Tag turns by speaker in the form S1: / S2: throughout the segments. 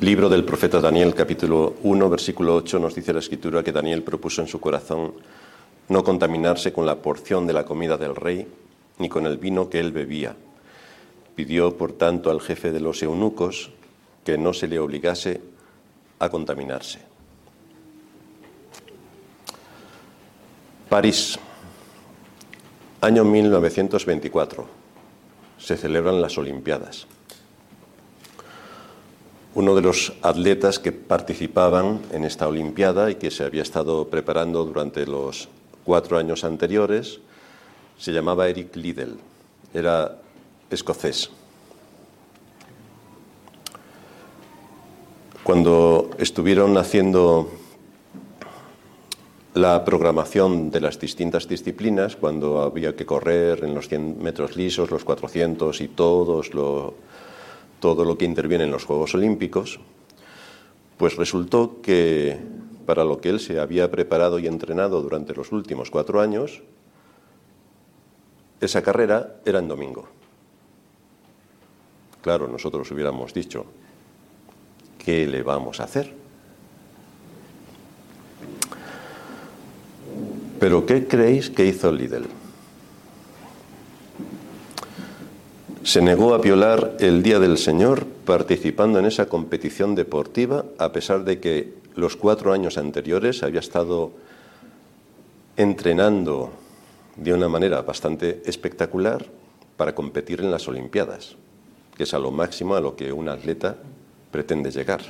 S1: Libro del profeta Daniel, capítulo 1, versículo 8, nos dice la escritura que Daniel propuso en su corazón no contaminarse con la porción de la comida del rey, ni con el vino que él bebía. Pidió, por tanto, al jefe de los eunucos que no se le obligase a contaminarse. París, año 1924. Se celebran las Olimpiadas. Uno de los atletas que participaban en esta Olimpiada y que se había estado preparando durante los cuatro años anteriores se llamaba Eric Liddell. Era escocés. Cuando estuvieron haciendo la programación de las distintas disciplinas, cuando había que correr en los 100 metros lisos, los 400 y todos lo, todo lo que interviene en los Juegos Olímpicos, pues resultó que para lo que él se había preparado y entrenado durante los últimos cuatro años, esa carrera era en domingo. Claro, nosotros hubiéramos dicho, ¿qué le vamos a hacer? Pero ¿qué creéis que hizo Lidl? Se negó a violar el Día del Señor participando en esa competición deportiva, a pesar de que los cuatro años anteriores había estado entrenando de una manera bastante espectacular para competir en las Olimpiadas, que es a lo máximo a lo que un atleta pretende llegar.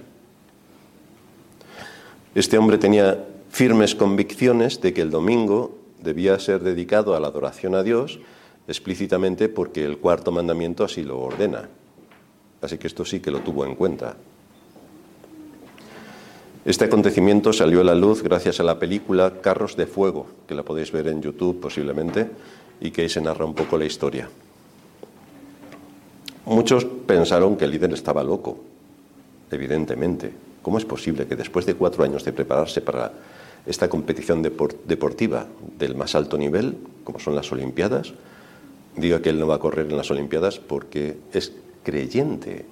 S1: Este hombre tenía firmes convicciones de que el domingo debía ser dedicado a la adoración a Dios explícitamente porque el cuarto mandamiento así lo ordena. Así que esto sí que lo tuvo en cuenta. Este acontecimiento salió a la luz gracias a la película Carros de Fuego, que la podéis ver en YouTube posiblemente, y que ahí se narra un poco la historia. Muchos pensaron que el líder estaba loco, evidentemente. ¿Cómo es posible que después de cuatro años de prepararse para esta competición deportiva del más alto nivel, como son las Olimpiadas, diga que él no va a correr en las Olimpiadas porque es creyente.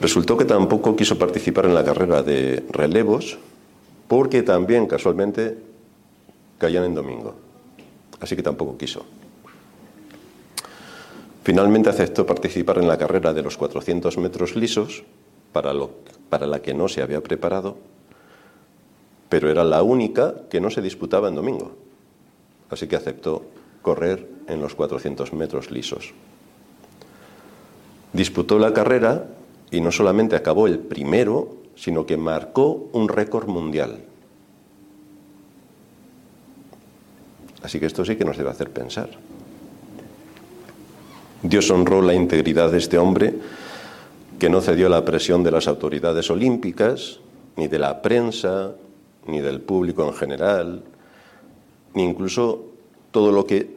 S1: Resultó que tampoco quiso participar en la carrera de relevos porque también casualmente caían en domingo. Así que tampoco quiso. Finalmente aceptó participar en la carrera de los 400 metros lisos, para, para la que no se había preparado, pero era la única que no se disputaba en domingo así que aceptó correr en los 400 metros lisos. Disputó la carrera y no solamente acabó el primero, sino que marcó un récord mundial. Así que esto sí que nos debe hacer pensar. Dios honró la integridad de este hombre que no cedió a la presión de las autoridades olímpicas, ni de la prensa, ni del público en general, incluso todo lo que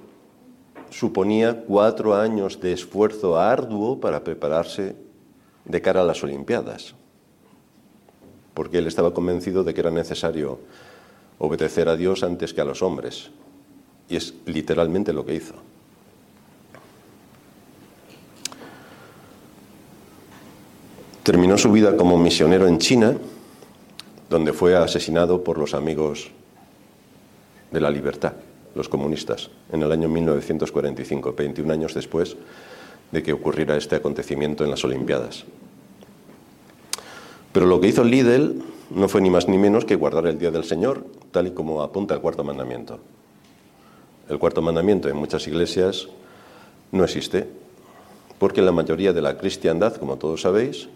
S1: suponía cuatro años de esfuerzo arduo para prepararse de cara a las Olimpiadas, porque él estaba convencido de que era necesario obedecer a Dios antes que a los hombres, y es literalmente lo que hizo. Terminó su vida como misionero en China, donde fue asesinado por los amigos de la libertad, los comunistas, en el año 1945, 21 años después de que ocurriera este acontecimiento en las Olimpiadas. Pero lo que hizo Lidl no fue ni más ni menos que guardar el Día del Señor, tal y como apunta el cuarto mandamiento. El cuarto mandamiento en muchas iglesias no existe, porque la mayoría de la cristiandad, como todos sabéis,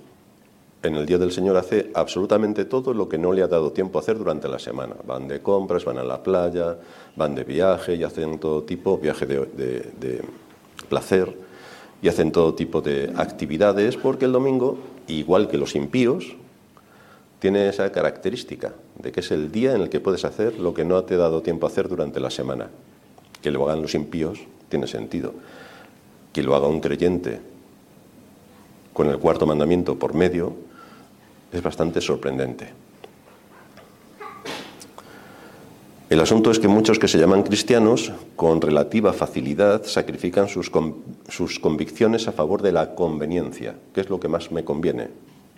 S1: en el día del Señor hace absolutamente todo lo que no le ha dado tiempo a hacer durante la semana. Van de compras, van a la playa, van de viaje y hacen todo tipo, viaje de, de placer, y hacen todo tipo de actividades porque el domingo, igual que los impíos, tiene esa característica de que es el día en el que puedes hacer lo que no te ha dado tiempo a hacer durante la semana. Que lo hagan los impíos tiene sentido. Que lo haga un creyente con el cuarto mandamiento por medio es bastante sorprendente. El asunto es que muchos que se llaman cristianos, con relativa facilidad, sacrifican sus, sus, convicciones a favor de la conveniencia, que es lo que más me conviene.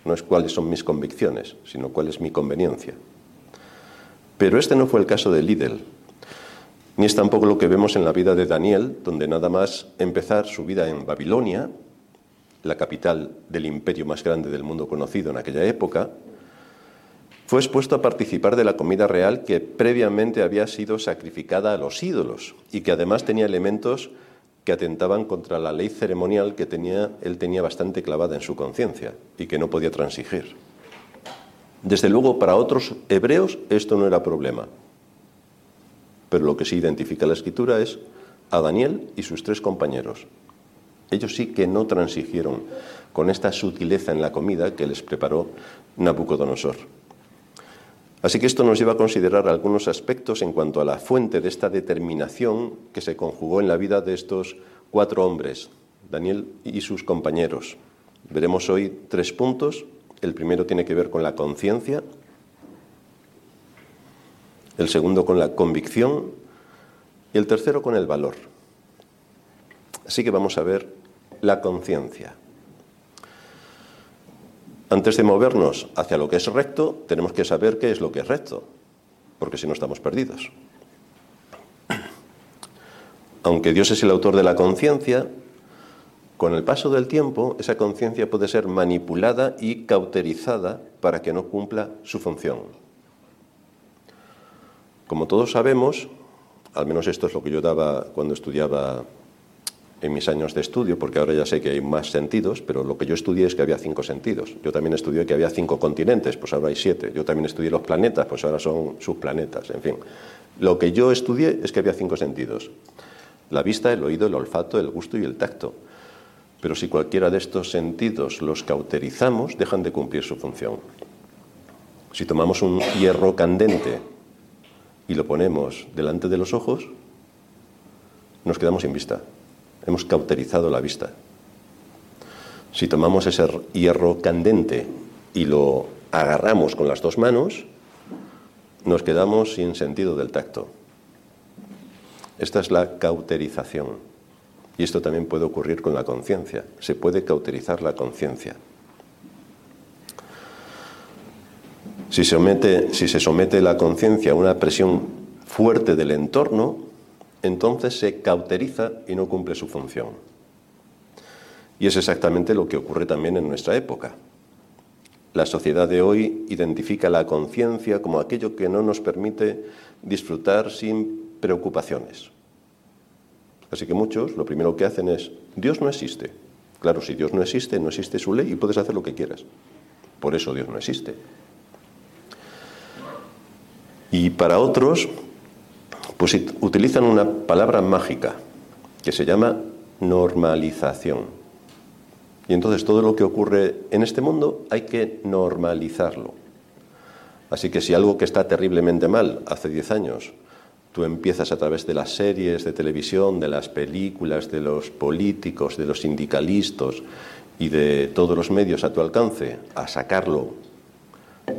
S1: No es cuáles son mis convicciones, sino cuál es mi conveniencia. Pero este no fue el caso de Lidl, ni es tampoco lo que vemos en la vida de Daniel, donde nada más empezar su vida en Babilonia, la capital del imperio más grande del mundo conocido en aquella época, fue expuesto a participar de la comida real que previamente había sido sacrificada a los ídolos y que además tenía elementos que atentaban contra la ley ceremonial que tenía, él tenía bastante clavada en su conciencia y que no podía transigir. Desde luego, para otros hebreos esto no era problema, pero lo que sí identifica la escritura es a Daniel y sus tres compañeros, ellos sí que no transigieron con esta sutileza en la comida que les preparó Nabucodonosor. Así que esto nos lleva a considerar algunos aspectos en cuanto a la fuente de esta determinación que se conjugó en la vida de estos cuatro hombres, Daniel y sus compañeros. Veremos hoy tres puntos. El primero tiene que ver con la conciencia, el segundo con la convicción y el tercero con el valor. Así que vamos a ver la conciencia. Antes de movernos hacia lo que es recto, tenemos que saber qué es lo que es recto, porque si no estamos perdidos. Aunque Dios es el autor de la conciencia, con el paso del tiempo esa conciencia puede ser manipulada y cauterizada para que no cumpla su función. Como todos sabemos, al menos esto es lo que yo daba cuando estudiaba en mis años de estudio, porque ahora ya sé que hay más sentidos, pero lo que yo estudié es que había cinco sentidos. Yo también estudié que había cinco continentes, pues ahora hay siete. Yo también estudié los planetas, pues ahora son subplanetas, en fin. Lo que yo estudié es que había cinco sentidos. La vista, el oído, el olfato, el gusto y el tacto. Pero si cualquiera de estos sentidos los cauterizamos, dejan de cumplir su función. Si tomamos un hierro candente y lo ponemos delante de los ojos, nos quedamos sin vista hemos cauterizado la vista. Si tomamos ese hierro candente y lo agarramos con las dos manos, nos quedamos sin sentido del tacto. Esta es la cauterización. Y esto también puede ocurrir con la conciencia. Se puede cauterizar la conciencia. Si, si se somete la conciencia a una presión fuerte del entorno, entonces se cauteriza y no cumple su función. Y es exactamente lo que ocurre también en nuestra época. La sociedad de hoy identifica la conciencia como aquello que no nos permite disfrutar sin preocupaciones. Así que muchos lo primero que hacen es, Dios no existe. Claro, si Dios no existe, no existe su ley y puedes hacer lo que quieras. Por eso Dios no existe. Y para otros, pues utilizan una palabra mágica que se llama normalización. Y entonces todo lo que ocurre en este mundo hay que normalizarlo. Así que si algo que está terriblemente mal hace 10 años, tú empiezas a través de las series de televisión, de las películas, de los políticos, de los sindicalistas y de todos los medios a tu alcance a sacarlo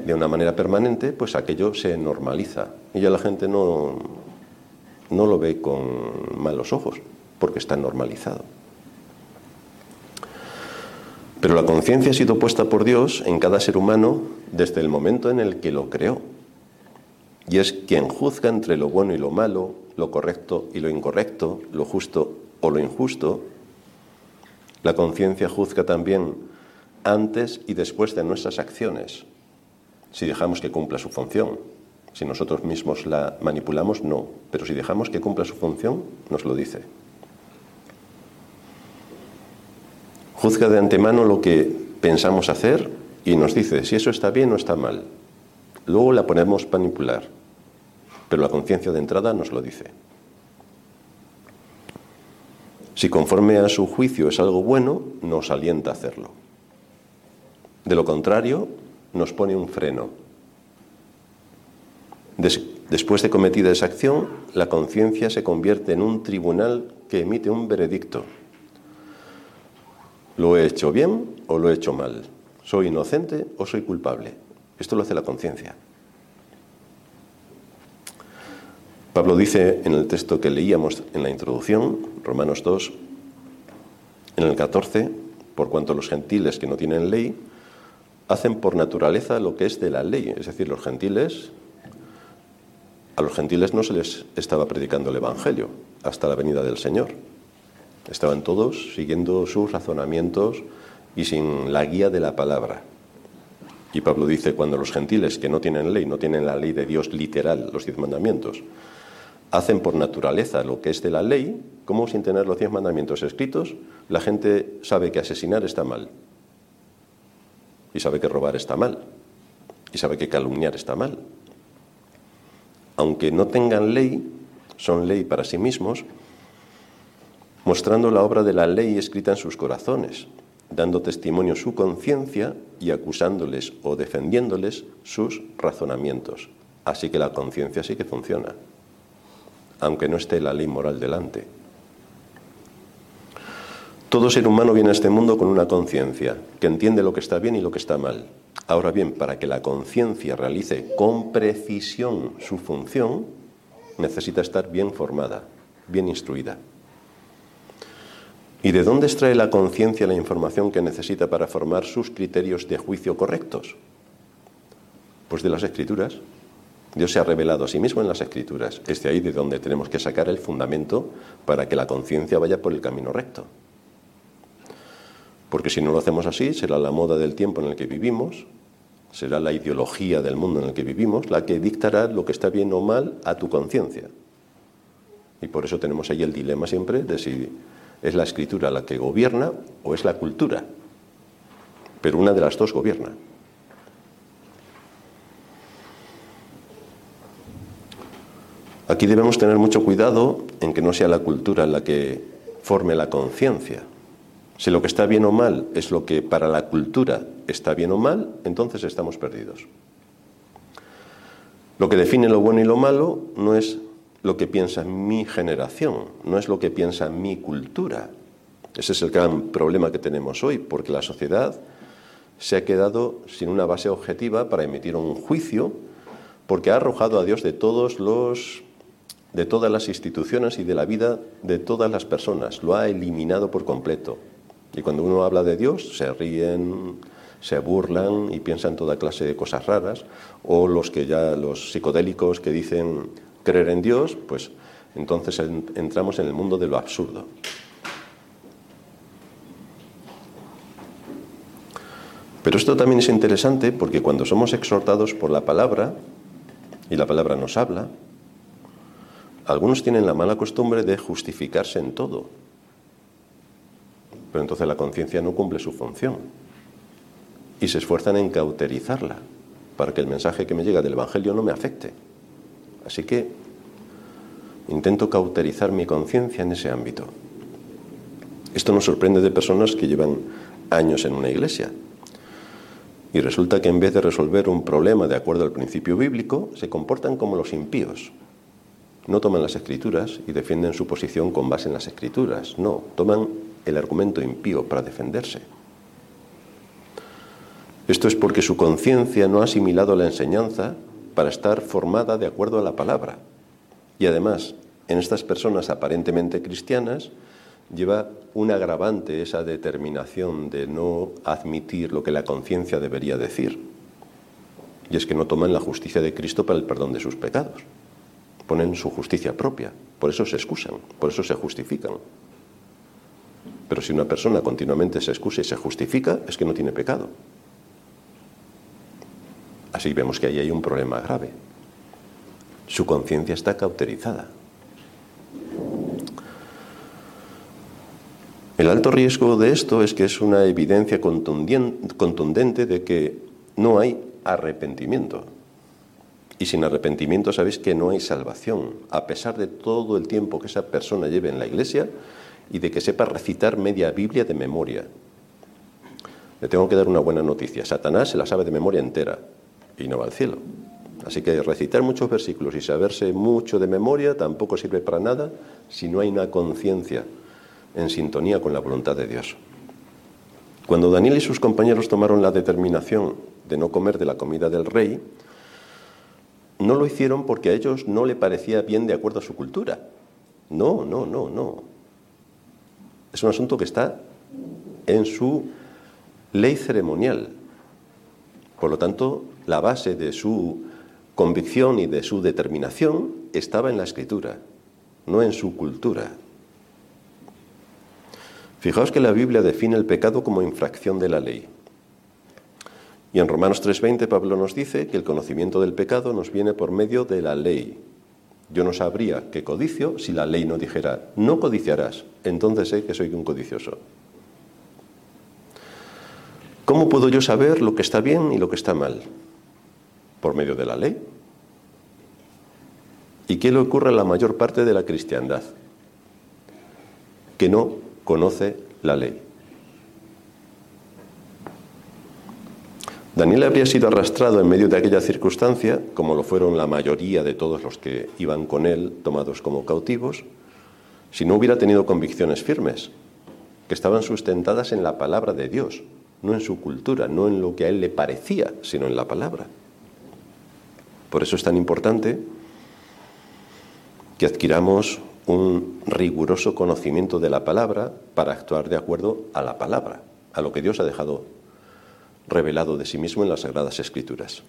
S1: de una manera permanente, pues aquello se normaliza. Y ya la gente no, no lo ve con malos ojos, porque está normalizado. Pero la conciencia ha sido puesta por Dios en cada ser humano desde el momento en el que lo creó. Y es quien juzga entre lo bueno y lo malo, lo correcto y lo incorrecto, lo justo o lo injusto. La conciencia juzga también antes y después de nuestras acciones, si dejamos que cumpla su función. Si nosotros mismos la manipulamos, no. Pero si dejamos que cumpla su función, nos lo dice. Juzga de antemano lo que pensamos hacer y nos dice si eso está bien o está mal. Luego la ponemos manipular, pero la conciencia de entrada nos lo dice. Si conforme a su juicio es algo bueno, nos alienta a hacerlo. De lo contrario, nos pone un freno después de cometida esa acción, la conciencia se convierte en un tribunal que emite un veredicto. ¿Lo he hecho bien o lo he hecho mal? ¿Soy inocente o soy culpable? Esto lo hace la conciencia. Pablo dice en el texto que leíamos en la introducción, Romanos 2, en el 14, por cuanto los gentiles que no tienen ley hacen por naturaleza lo que es de la ley, es decir, los gentiles, a los gentiles no se les estaba predicando el Evangelio hasta la venida del Señor. Estaban todos siguiendo sus razonamientos y sin la guía de la palabra. Y Pablo dice, cuando los gentiles que no tienen ley, no tienen la ley de Dios literal, los diez mandamientos, hacen por naturaleza lo que es de la ley, como sin tener los diez mandamientos escritos, la gente sabe que asesinar está mal, y sabe que robar está mal, y sabe que calumniar está mal. Aunque no tengan ley, son ley para sí mismos, mostrando la obra de la ley escrita en sus corazones, dando testimonio su conciencia y acusándoles o defendiéndoles sus razonamientos. Así que la conciencia sí que funciona aunque no esté la ley moral delante. Todo ser humano viene a este mundo con una conciencia, que entiende lo que está bien y lo que está mal. Ahora bien, para que la conciencia realice con precisión su función, necesita estar bien formada, bien instruida. ¿Y de dónde extrae la conciencia la información que necesita para formar sus criterios de juicio correctos? Pues de las escrituras. Dios se ha revelado a sí mismo en las Escrituras. Es de ahí de donde tenemos que sacar el fundamento para que la conciencia vaya por el camino recto. Porque si no lo hacemos así, será la moda del tiempo en el que vivimos, será la ideología del mundo en el que vivimos la que dictará lo que está bien o mal a tu conciencia. Y por eso tenemos ahí el dilema siempre de si es la escritura la que gobierna o es la cultura. Pero una de las dos gobierna. Aquí debemos tener mucho cuidado en que no sea la cultura la que forme la conciencia. Si lo que está bien o mal es lo que para la cultura está bien o mal, entonces estamos perdidos. Lo que define lo bueno y lo malo no es lo que piensa mi generación, no es lo que piensa mi cultura. Ese es el gran problema que tenemos hoy, porque la sociedad se ha quedado sin una base objetiva para emitir un juicio, porque ha arrojado a Dios de todos los de todas las instituciones y de la vida de todas las personas. Lo ha eliminado por completo. Y cuando uno habla de Dios, se ríen, se burlan y piensan toda clase de cosas raras. O los que ya, los psicodélicos que dicen creer en Dios, pues entonces entramos en el mundo de lo absurdo. Pero esto también es interesante porque cuando somos exhortados por la palabra, y la palabra nos habla, algunos tienen la mala costumbre de justificarse en todo, pero entonces la conciencia no cumple su función y se esfuerzan en cauterizarla para que el mensaje que me llega del Evangelio no me afecte. Así que intento cauterizar mi conciencia en ese ámbito. Esto nos sorprende de personas que llevan años en una iglesia. Y resulta que en vez de resolver un problema de acuerdo al principio bíblico, se comportan como los impíos, no toman las escrituras y defienden su posición con base en las escrituras. No, toman el argumento impío para defenderse. Esto es porque su conciencia no ha asimilado la enseñanza para estar formada de acuerdo a la palabra. Y además, en estas personas aparentemente cristianas, lleva un agravante esa determinación de no admitir lo que la conciencia debería decir. Y es que no toman la justicia de Cristo para el perdón de sus pecados ponen su justicia propia, por eso se excusan, por eso se justifican. Pero si una persona continuamente se excusa y se justifica, es que no tiene pecado. Así vemos que ahí hay un problema grave. Su conciencia está cauterizada. El alto riesgo de esto es que es una evidencia contundente de que no hay arrepentimiento. Y sin arrepentimiento sabéis que no hay salvación, a pesar de todo el tiempo que esa persona lleve en la iglesia y de que sepa recitar media Biblia de memoria. Le tengo que dar una buena noticia. Satanás se la sabe de memoria entera y no va al cielo. Así que recitar muchos versículos y saberse mucho de memoria tampoco sirve para nada si no hay una conciencia en sintonía con la voluntad de Dios. Cuando Daniel y sus compañeros tomaron la determinación de no comer de la comida del rey, no lo hicieron porque a ellos no le parecía bien de acuerdo a su cultura. No, no, no, no. Es un asunto que está en su ley ceremonial. Por lo tanto, la base de su convicción y de su determinación estaba en la escritura, no en su cultura. Fijaos que la Biblia define el pecado como infracción de la ley. Y en Romanos 3:20 Pablo nos dice que el conocimiento del pecado nos viene por medio de la ley. Yo no sabría que codicio si la ley no dijera, no codiciarás, entonces sé que soy un codicioso. ¿Cómo puedo yo saber lo que está bien y lo que está mal? Por medio de la ley. ¿Y qué le ocurre a la mayor parte de la cristiandad? Que no conoce la ley. Daniel habría sido arrastrado en medio de aquella circunstancia, como lo fueron la mayoría de todos los que iban con él tomados como cautivos, si no hubiera tenido convicciones firmes, que estaban sustentadas en la palabra de Dios, no en su cultura, no en lo que a él le parecía, sino en la palabra. Por eso es tan importante que adquiramos un riguroso conocimiento de la palabra para actuar de acuerdo a la palabra, a lo que Dios ha dejado revelado de sí mismo en las Sagradas Escrituras.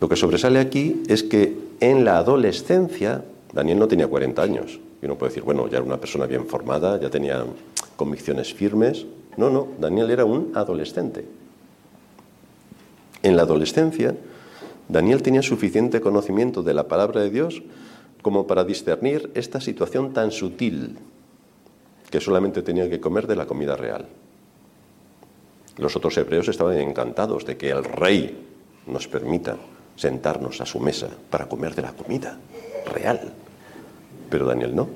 S1: Lo que sobresale aquí es que en la adolescencia, Daniel no tenía 40 años, y uno puede decir, bueno, ya era una persona bien formada, ya tenía convicciones firmes. No, no, Daniel era un adolescente. En la adolescencia, Daniel tenía suficiente conocimiento de la palabra de Dios como para discernir esta situación tan sutil que solamente tenía que comer de la comida real. Los otros hebreos estaban encantados de que el rey nos permita sentarnos a su mesa para comer de la comida real, pero Daniel no.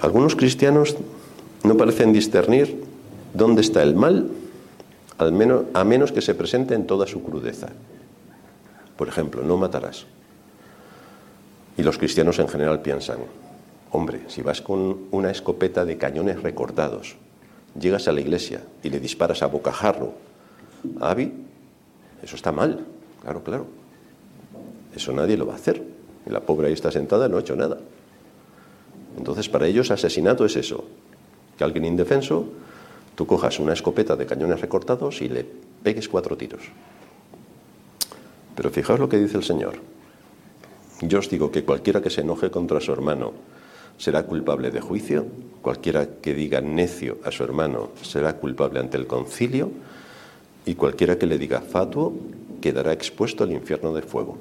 S1: Algunos cristianos no parecen discernir dónde está el mal, al menos, a menos que se presente en toda su crudeza. Por ejemplo, no matarás. Y los cristianos en general piensan, hombre, si vas con una escopeta de cañones recortados, llegas a la iglesia y le disparas a bocajarro a Abby, eso está mal, claro, claro. Eso nadie lo va a hacer. Y la pobre ahí está sentada, no ha hecho nada. Entonces, para ellos asesinato es eso, que alguien indefenso, tú cojas una escopeta de cañones recortados y le pegues cuatro tiros. Pero fijaos lo que dice el Señor. Yo os digo que cualquiera que se enoje contra su hermano será culpable de juicio, cualquiera que diga necio a su hermano será culpable ante el concilio, y cualquiera que le diga fatuo quedará expuesto al infierno de fuego.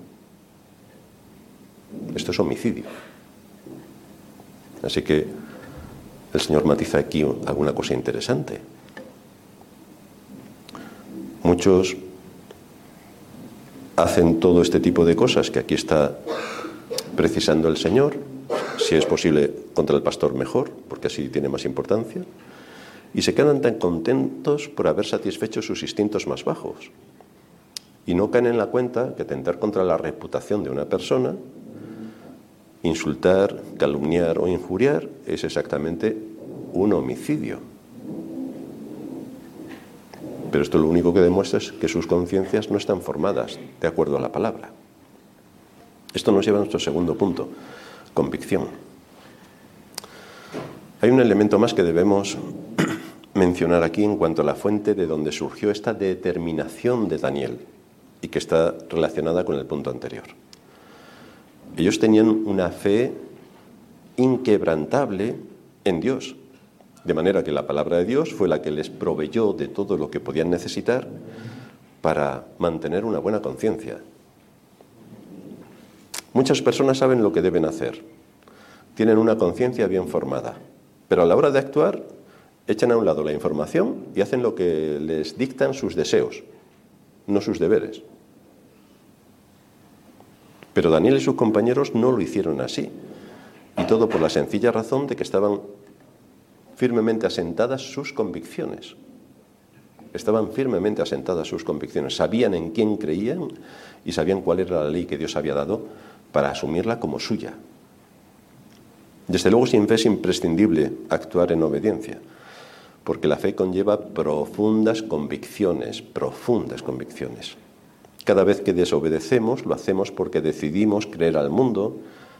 S1: Esto es homicidio. Así que el Señor matiza aquí alguna cosa interesante. Muchos hacen todo este tipo de cosas que aquí está precisando el Señor, si es posible contra el pastor mejor, porque así tiene más importancia, y se quedan tan contentos por haber satisfecho sus instintos más bajos. Y no caen en la cuenta que tentar contra la reputación de una persona, insultar, calumniar o injuriar es exactamente un homicidio. Pero esto lo único que demuestra es que sus conciencias no están formadas de acuerdo a la palabra. Esto nos lleva a nuestro segundo punto, convicción. Hay un elemento más que debemos mencionar aquí en cuanto a la fuente de donde surgió esta determinación de Daniel y que está relacionada con el punto anterior. Ellos tenían una fe inquebrantable en Dios. De manera que la palabra de Dios fue la que les proveyó de todo lo que podían necesitar para mantener una buena conciencia. Muchas personas saben lo que deben hacer, tienen una conciencia bien formada, pero a la hora de actuar echan a un lado la información y hacen lo que les dictan sus deseos, no sus deberes. Pero Daniel y sus compañeros no lo hicieron así, y todo por la sencilla razón de que estaban firmemente asentadas sus convicciones. Estaban firmemente asentadas sus convicciones, sabían en quién creían y sabían cuál era la ley que Dios había dado para asumirla como suya. Desde luego, sin fe es imprescindible actuar en obediencia, porque la fe conlleva profundas convicciones, profundas convicciones. Cada vez que desobedecemos lo hacemos porque decidimos creer al mundo,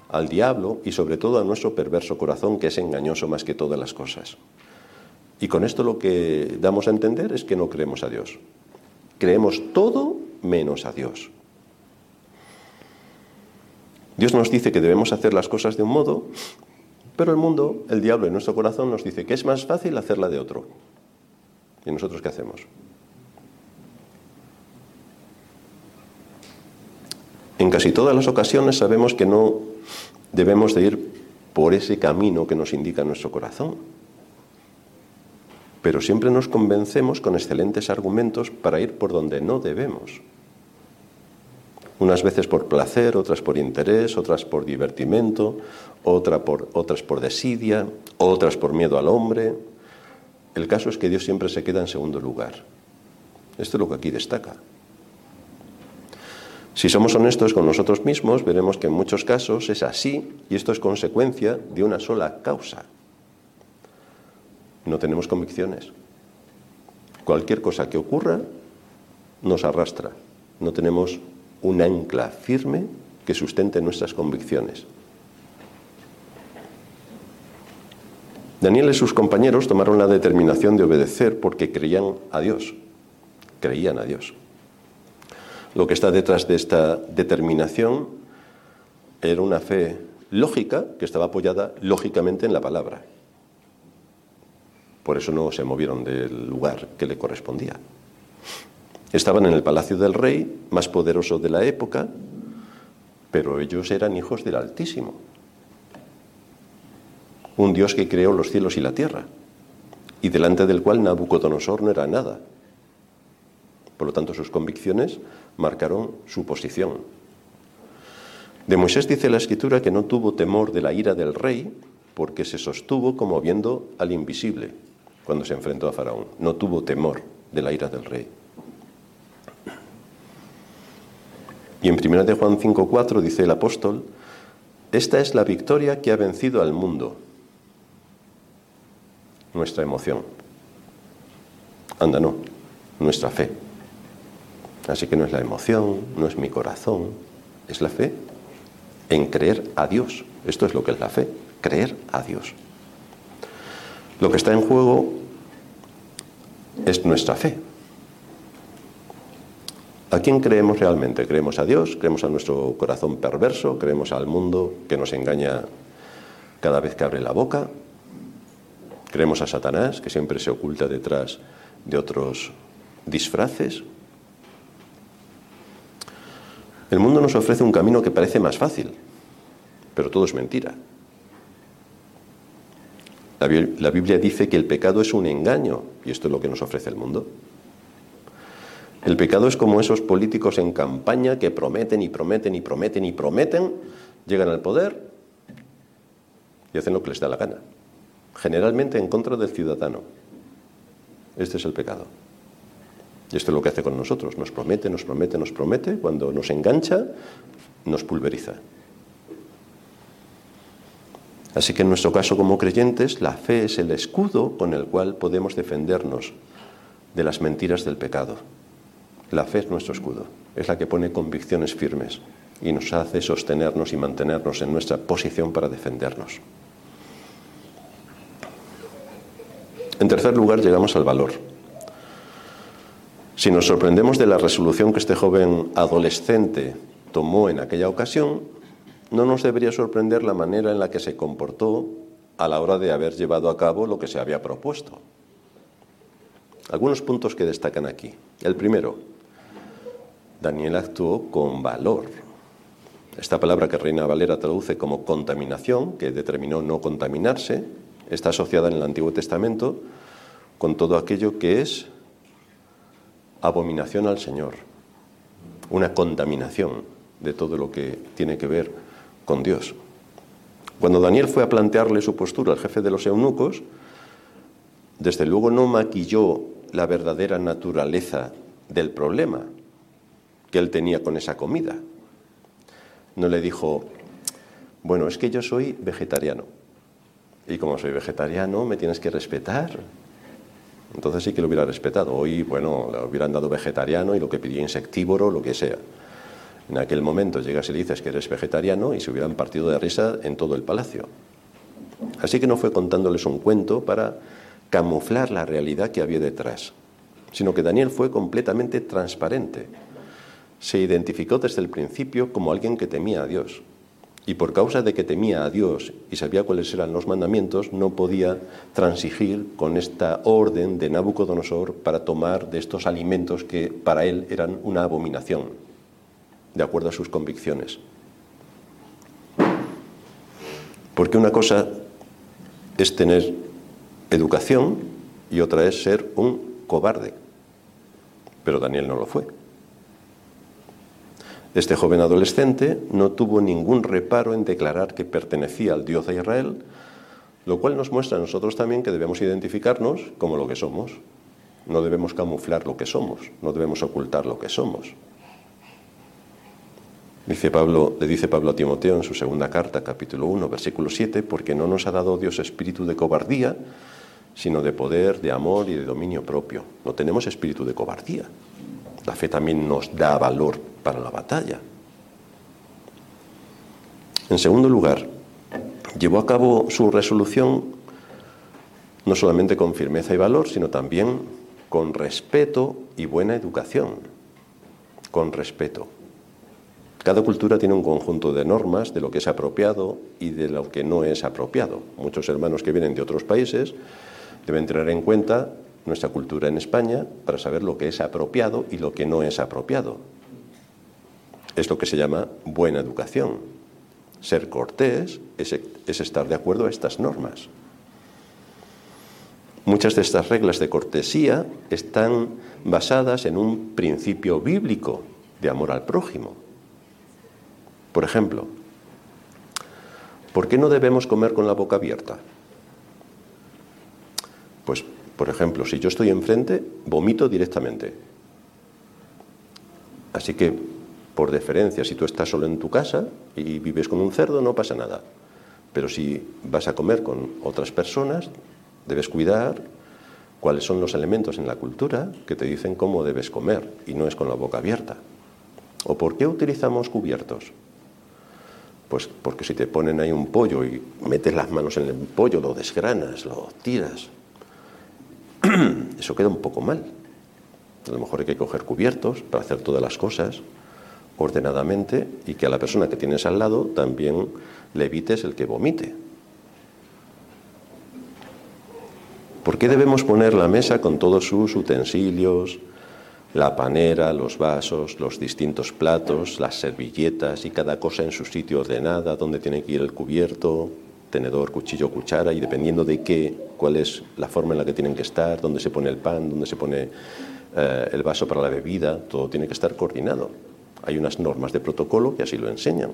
S1: al diablo y sobre todo a nuestro perverso corazón que es engañoso más que todas las cosas. Y con esto lo que damos a entender es que no creemos a Dios. Creemos todo menos a Dios. Dios nos dice que debemos hacer las cosas de un modo, pero el mundo, el diablo en nuestro corazón nos dice que es más fácil hacerla de otro. ¿Y nosotros qué hacemos? En casi todas las ocasiones sabemos que no debemos de ir por ese camino que nos indica nuestro corazón. Pero siempre nos convencemos con excelentes argumentos para ir por donde no debemos unas veces por placer, otras por interés, otras por divertimento, por, otras por desidia, otras por miedo al hombre. El caso es que Dios siempre se queda en segundo lugar. Esto es lo que aquí destaca. Si somos honestos con nosotros mismos, veremos que en muchos casos es así y esto es consecuencia de una sola causa. No tenemos convicciones. Cualquier cosa que ocurra nos arrastra. No tenemos un ancla firme que sustente nuestras convicciones. Daniel y sus compañeros tomaron la determinación de obedecer porque creían a Dios, creían a Dios. Lo que está detrás de esta determinación era una fe lógica que estaba apoyada lógicamente en la palabra. Por eso no se movieron del lugar que le correspondía. Estaban en el palacio del rey, más poderoso de la época, pero ellos eran hijos del Altísimo. Un Dios que creó los cielos y la tierra, y delante del cual Nabucodonosor no era nada. Por lo tanto, sus convicciones marcaron su posición. De Moisés dice la escritura que no tuvo temor de la ira del rey porque se sostuvo como viendo al invisible cuando se enfrentó a Faraón. No tuvo temor de la ira del rey. Y en 1 de Juan 5:4 dice el apóstol, esta es la victoria que ha vencido al mundo, nuestra emoción. Anda, no, nuestra fe. Así que no es la emoción, no es mi corazón, es la fe en creer a Dios. Esto es lo que es la fe, creer a Dios. Lo que está en juego es nuestra fe, ¿A quién creemos realmente? ¿Creemos a Dios? ¿Creemos a nuestro corazón perverso? ¿Creemos al mundo que nos engaña cada vez que abre la boca? ¿Creemos a Satanás, que siempre se oculta detrás de otros disfraces? El mundo nos ofrece un camino que parece más fácil, pero todo es mentira. La Biblia dice que el pecado es un engaño, y esto es lo que nos ofrece el mundo. El pecado es como esos políticos en campaña que prometen y prometen y prometen y prometen, llegan al poder y hacen lo que les da la gana, generalmente en contra del ciudadano. Este es el pecado. Y esto es lo que hace con nosotros. Nos promete, nos promete, nos promete. Cuando nos engancha, nos pulveriza. Así que en nuestro caso como creyentes, la fe es el escudo con el cual podemos defendernos de las mentiras del pecado. La fe es nuestro escudo, es la que pone convicciones firmes y nos hace sostenernos y mantenernos en nuestra posición para defendernos. En tercer lugar, llegamos al valor. Si nos sorprendemos de la resolución que este joven adolescente tomó en aquella ocasión, no nos debería sorprender la manera en la que se comportó a la hora de haber llevado a cabo lo que se había propuesto. Algunos puntos que destacan aquí. El primero, Daniel actuó con valor. Esta palabra que Reina Valera traduce como contaminación, que determinó no contaminarse, está asociada en el Antiguo Testamento con todo aquello que es abominación al Señor, una contaminación de todo lo que tiene que ver con Dios. Cuando Daniel fue a plantearle su postura al jefe de los eunucos, desde luego no maquilló la verdadera naturaleza del problema, que él tenía con esa comida. No le dijo, bueno, es que yo soy vegetariano. Y como soy vegetariano, me tienes que respetar. Entonces sí que lo hubiera respetado. Hoy, bueno, le hubieran dado vegetariano y lo que pedía insectívoro, lo que sea. En aquel momento llegas y le dices que eres vegetariano y se hubieran partido de risa en todo el palacio. Así que no fue contándoles un cuento para camuflar la realidad que había detrás, sino que Daniel fue completamente transparente. Se identificó desde el principio como alguien que temía a Dios. Y por causa de que temía a Dios y sabía cuáles eran los mandamientos, no podía transigir con esta orden de Nabucodonosor para tomar de estos alimentos que para él eran una abominación, de acuerdo a sus convicciones. Porque una cosa es tener educación y otra es ser un cobarde. Pero Daniel no lo fue. Este joven adolescente no tuvo ningún reparo en declarar que pertenecía al Dios de Israel, lo cual nos muestra a nosotros también que debemos identificarnos como lo que somos. No debemos camuflar lo que somos, no debemos ocultar lo que somos. Dice Pablo, le dice Pablo a Timoteo en su segunda carta, capítulo 1, versículo 7, porque no nos ha dado Dios espíritu de cobardía, sino de poder, de amor y de dominio propio. No tenemos espíritu de cobardía. La fe también nos da valor para la batalla. En segundo lugar, llevó a cabo su resolución no solamente con firmeza y valor, sino también con respeto y buena educación. Con respeto. Cada cultura tiene un conjunto de normas de lo que es apropiado y de lo que no es apropiado. Muchos hermanos que vienen de otros países deben tener en cuenta nuestra cultura en España para saber lo que es apropiado y lo que no es apropiado. Es lo que se llama buena educación. Ser cortés es, estar de acuerdo a estas normas. Muchas de estas reglas de cortesía están basadas en un principio bíblico de amor al prójimo. Por ejemplo, ¿por qué no debemos comer con la boca abierta? Pues, por ejemplo, si yo estoy enfrente, vomito directamente. Así que, por deferencia, si tú estás solo en tu casa y vives con un cerdo, no pasa nada. Pero si vas a comer con otras personas, debes cuidar cuáles son los elementos en la cultura que te dicen cómo debes comer y no es con la boca abierta. ¿O por qué utilizamos cubiertos? Pues porque si te ponen ahí un pollo y metes las manos en el pollo, lo desgranas, lo tiras, eso queda un poco mal. A lo mejor hay que coger cubiertos para hacer todas las cosas ordenadamente y que a la persona que tienes al lado también le evites el que vomite. ¿Por qué debemos poner la mesa con todos sus utensilios, la panera, los vasos, los distintos platos, las servilletas y cada cosa en su sitio ordenada, donde tiene que ir el cubierto, tenedor, cuchillo, cuchara y dependiendo de qué, cuál es la forma en la que tienen que estar, dónde se pone el pan, dónde se pone eh, el vaso para la bebida, todo tiene que estar coordinado. Hay unas normas de protocolo que así lo enseñan.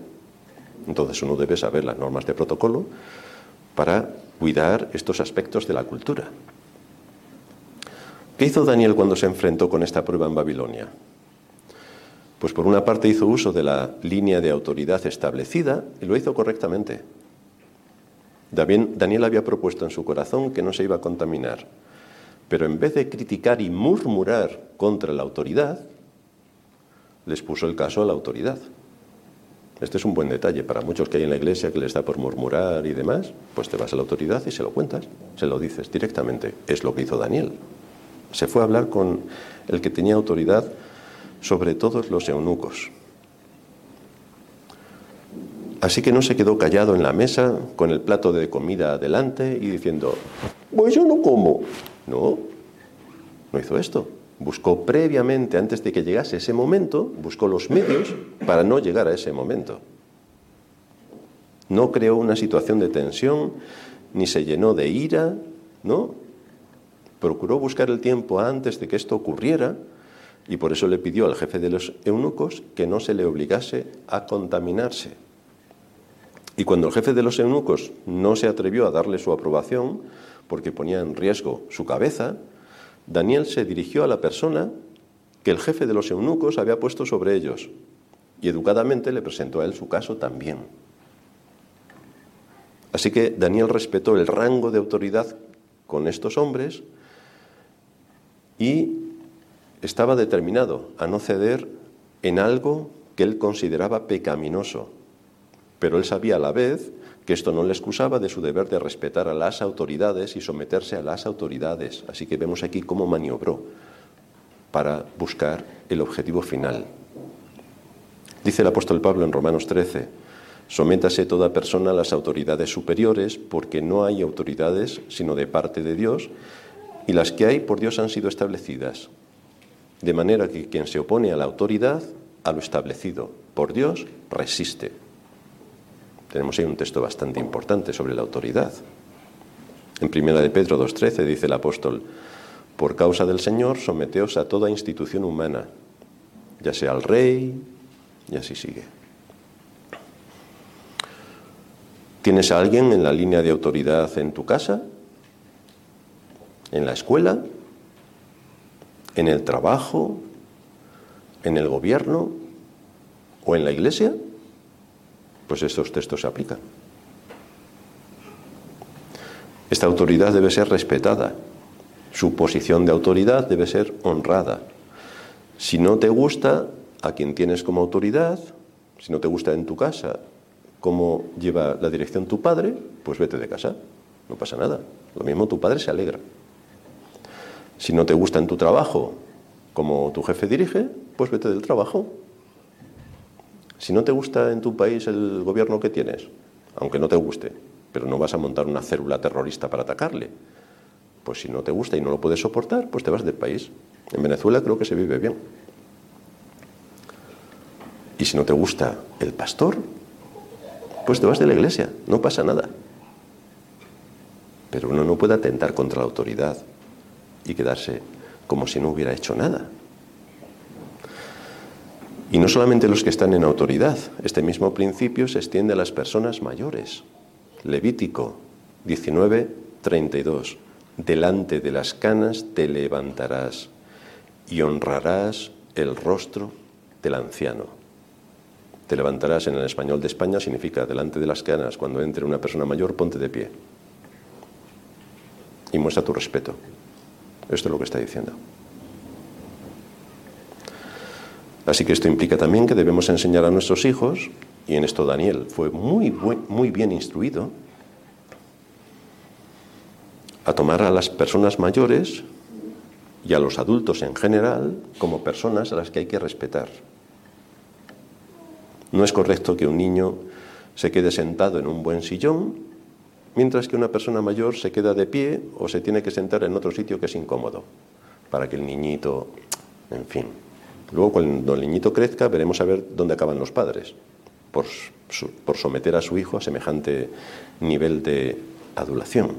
S1: Entonces uno debe saber las normas de protocolo para cuidar estos aspectos de la cultura. ¿Qué hizo Daniel cuando se enfrentó con esta prueba en Babilonia? Pues por una parte hizo uso de la línea de autoridad establecida y lo hizo correctamente. Daniel había propuesto en su corazón que no se iba a contaminar, pero en vez de criticar y murmurar contra la autoridad, les puso el caso a la autoridad. Este es un buen detalle para muchos que hay en la iglesia que les da por murmurar y demás, pues te vas a la autoridad y se lo cuentas, se lo dices directamente. Es lo que hizo Daniel. Se fue a hablar con el que tenía autoridad sobre todos los eunucos. Así que no se quedó callado en la mesa con el plato de comida adelante y diciendo, pues yo no como. No, no hizo esto. Buscó previamente, antes de que llegase ese momento, buscó los medios para no llegar a ese momento. No creó una situación de tensión, ni se llenó de ira, ¿no? procuró buscar el tiempo antes de que esto ocurriera y por eso le pidió al jefe de los eunucos que no se le obligase a contaminarse. Y cuando el jefe de los eunucos no se atrevió a darle su aprobación, porque ponía en riesgo su cabeza, Daniel se dirigió a la persona que el jefe de los eunucos había puesto sobre ellos y educadamente le presentó a él su caso también. Así que Daniel respetó el rango de autoridad con estos hombres y estaba determinado a no ceder en algo que él consideraba pecaminoso, pero él sabía a la vez que esto no le excusaba de su deber de respetar a las autoridades y someterse a las autoridades. Así que vemos aquí cómo maniobró para buscar el objetivo final. Dice el apóstol Pablo en Romanos 13, sométase toda persona a las autoridades superiores, porque no hay autoridades sino de parte de Dios, y las que hay por Dios han sido establecidas. De manera que quien se opone a la autoridad, a lo establecido por Dios, resiste. Tenemos ahí un texto bastante importante sobre la autoridad. En primera de Pedro 2.13 dice el apóstol, por causa del Señor, someteos a toda institución humana, ya sea al rey, y así sigue. ¿Tienes a alguien en la línea de autoridad en tu casa? ¿En la escuela? ¿En el trabajo? ¿En el gobierno? ¿O en la iglesia? Pues estos textos se aplican. Esta autoridad debe ser respetada. Su posición de autoridad debe ser honrada. Si no te gusta a quien tienes como autoridad, si no te gusta en tu casa cómo lleva la dirección tu padre, pues vete de casa, no pasa nada. Lo mismo tu padre se alegra. Si no te gusta en tu trabajo como tu jefe dirige, pues vete del trabajo. Si no te gusta en tu país el gobierno que tienes, aunque no te guste, pero no vas a montar una célula terrorista para atacarle, pues si no te gusta y no lo puedes soportar, pues te vas del país. En Venezuela creo que se vive bien. Y si no te gusta el pastor, pues te vas de la iglesia, no pasa nada. Pero uno no puede atentar contra la autoridad y quedarse como si no hubiera hecho nada. Y no solamente los que están en autoridad, este mismo principio se extiende a las personas mayores. Levítico 19, 32. Delante de las canas te levantarás y honrarás el rostro del anciano. Te levantarás en el español de España significa delante de las canas, cuando entre una persona mayor, ponte de pie. Y muestra tu respeto. Esto es lo que está diciendo. Así que esto implica también que debemos enseñar a nuestros hijos, y en esto Daniel fue muy, muy bien instruido, a tomar a las personas mayores y a los adultos en general como personas a las que hay que respetar. No es correcto que un niño se quede sentado en un buen sillón, mientras que una persona mayor se queda de pie o se tiene que sentar en otro sitio que es incómodo, para que el niñito, en fin. Luego, cuando el niñito crezca, veremos a ver dónde acaban los padres, por, someter a su hijo a semejante nivel de adulación.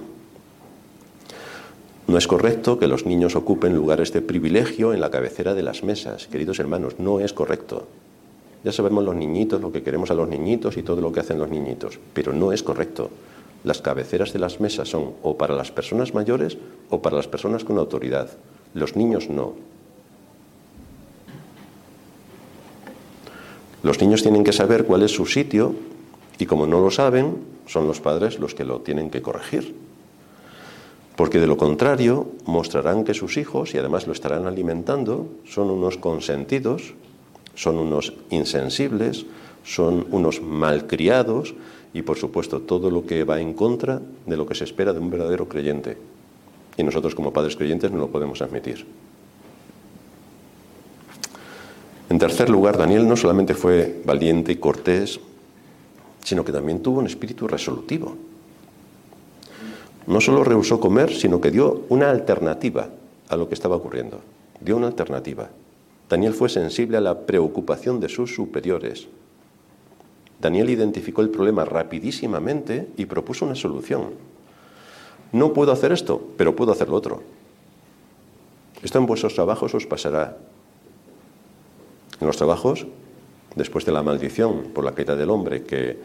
S1: No es correcto que los niños ocupen lugares de privilegio en la cabecera de las mesas. Queridos hermanos, no es correcto. Ya sabemos los niñitos, lo que queremos a los niñitos y todo lo que hacen los niñitos, pero no es correcto. Las cabeceras de las mesas son o para las personas mayores o para las personas con autoridad. Los niños no. Los niños tienen que saber cuál es su sitio y como no lo saben, son los padres los que lo tienen que corregir. Porque de lo contrario, mostrarán que sus hijos, y además lo estarán alimentando, son unos consentidos son unos insensibles, son unos malcriados y por supuesto todo lo que va en contra de lo que se espera de un verdadero creyente. Y nosotros como padres creyentes no lo podemos admitir. En tercer lugar, Daniel no solamente fue valiente y cortés, sino que también tuvo un espíritu resolutivo. No solo rehusó comer, sino que dio una alternativa a lo que estaba ocurriendo. Dio una alternativa. Daniel fue sensible a la preocupación de sus superiores. Daniel identificó el problema rapidísimamente y propuso una solución. No puedo hacer esto, pero puedo hacer lo otro. Esto en vuestros trabajos os pasará. En los trabajos, después de la maldición por la caída del hombre que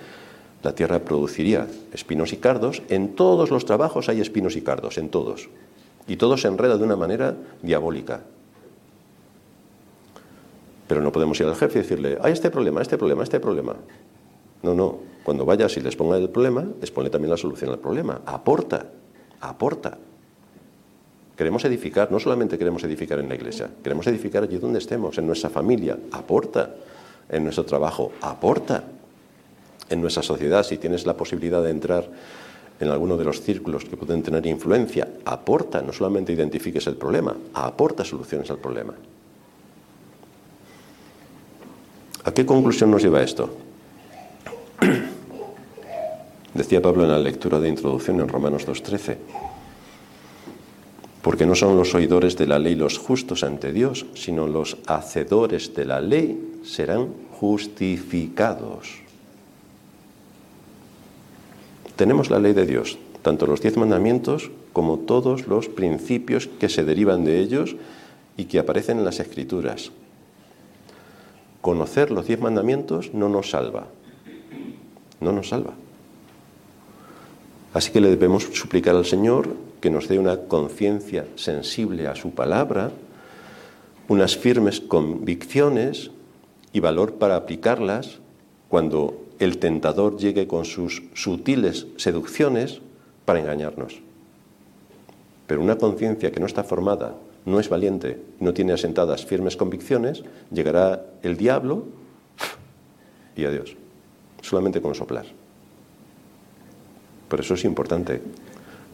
S1: la tierra produciría espinos y cardos, en todos los trabajos hay espinos y cardos, en todos. Y todo se enreda de una manera diabólica. Pero no podemos ir al jefe y decirle, hay este problema, este problema, este problema. No, no. Cuando vayas y les ponga el problema, les pone también la solución al problema. Aporta, aporta. Queremos edificar, no solamente queremos edificar en la iglesia, queremos edificar allí donde estemos, en nuestra familia, aporta, en nuestro trabajo, aporta, en nuestra sociedad, si tienes la posibilidad de entrar en alguno de los círculos que pueden tener influencia, aporta, no solamente identifiques el problema, aporta soluciones al problema. ¿A qué conclusión nos lleva esto? Decía Pablo en la lectura de introducción en Romanos 2.13 porque no son los oidores de la ley los justos ante Dios, sino los hacedores de la ley serán justificados. Tenemos la ley de Dios, tanto los diez mandamientos como todos los principios que se derivan de ellos y que aparecen en las escrituras. Conocer los diez mandamientos no nos salva, no nos salva. Así que le debemos suplicar al Señor que nos dé una conciencia sensible a su palabra, unas firmes convicciones y valor para aplicarlas cuando el tentador llegue con sus sutiles seducciones para engañarnos. Pero una conciencia que no está formada, no es valiente, no tiene asentadas firmes convicciones, llegará el diablo y adiós, solamente con soplar. Por eso es importante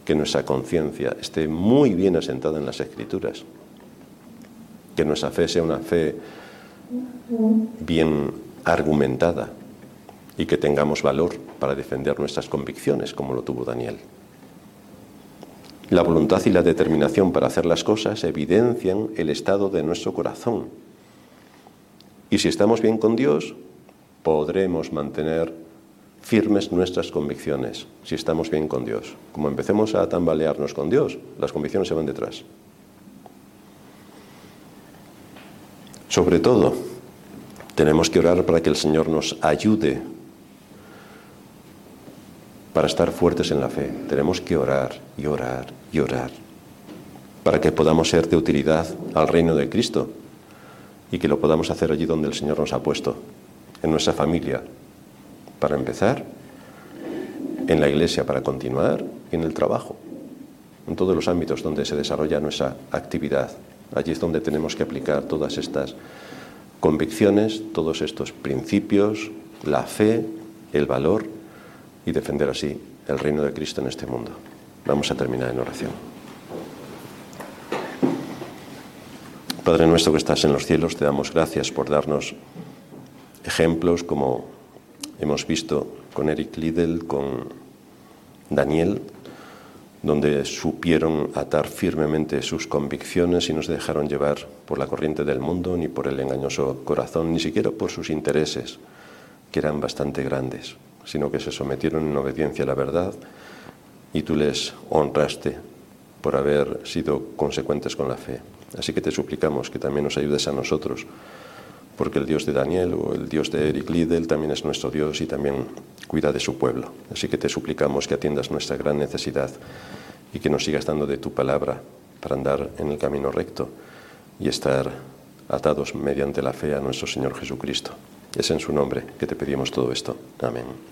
S1: que nuestra conciencia esté muy bien asentada en las escrituras, que nuestra fe sea una fe bien argumentada y que tengamos valor para defender nuestras convicciones como lo tuvo Daniel. La voluntad y la determinación para hacer las cosas evidencian el estado de nuestro corazón. Y si estamos bien con Dios, podremos mantener firmes nuestras convicciones, si estamos bien con Dios. Como empecemos a tambalearnos con Dios, las convicciones se van detrás. Sobre todo, tenemos que orar para que el Señor nos ayude para estar fuertes en la fe. Tenemos que orar y orar y orar para que podamos ser de utilidad al reino de Cristo y que lo podamos hacer allí donde el Señor nos ha puesto, en nuestra familia, para empezar, en la iglesia para continuar y en el trabajo, en todos los ámbitos donde se desarrolla nuestra actividad. Allí es donde tenemos que aplicar todas estas convicciones, todos estos principios, la fe, el valor y defender así el reino de Cristo en este mundo. Vamos a terminar en oración. Padre nuestro que estás en los cielos, te damos gracias por darnos ejemplos como hemos visto con Eric Liddell, con Daniel, donde supieron atar firmemente sus convicciones y no se dejaron llevar por la corriente del mundo ni por el engañoso corazón, ni siquiera por sus intereses, que eran bastante grandes, sino que se sometieron en obediencia a la verdad y tú les honraste por haber sido consecuentes con la fe. Así que te suplicamos que también nos ayudes a nosotros porque el Dios de Daniel o el Dios de Eric Liddell también es nuestro Dios y también cuida de su pueblo. Así que te suplicamos que atiendas nuestra gran necesidad y que nos sigas dando de tu palabra para andar en el camino recto y estar atados mediante la fe a nuestro Señor Jesucristo. Es en su nombre que te pedimos todo esto. Amén.